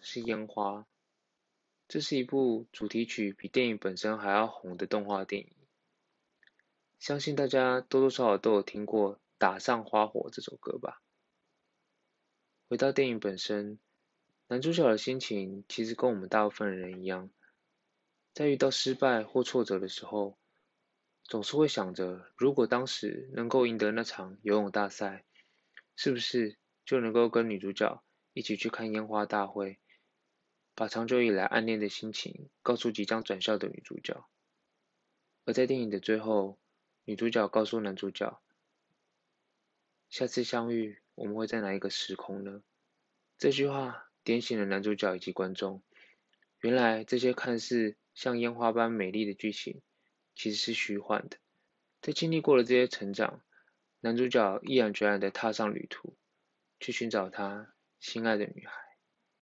是烟花，这是一部主题曲比电影本身还要红的动画电影。相信大家多多少少都有听过《打上花火》这首歌吧？回到电影本身，男主角的心情其实跟我们大部分人一样，在遇到失败或挫折的时候，总是会想着，如果当时能够赢得那场游泳大赛，是不是就能够跟女主角一起去看烟花大会，把长久以来暗恋的心情告诉即将转校的女主角？而在电影的最后，女主角告诉男主角：“下次相遇，我们会在哪一个时空呢？”这句话点醒了男主角以及观众。原来这些看似像烟花般美丽的剧情，其实是虚幻的。在经历过了这些成长，男主角毅然决然地踏上旅途，去寻找他心爱的女孩。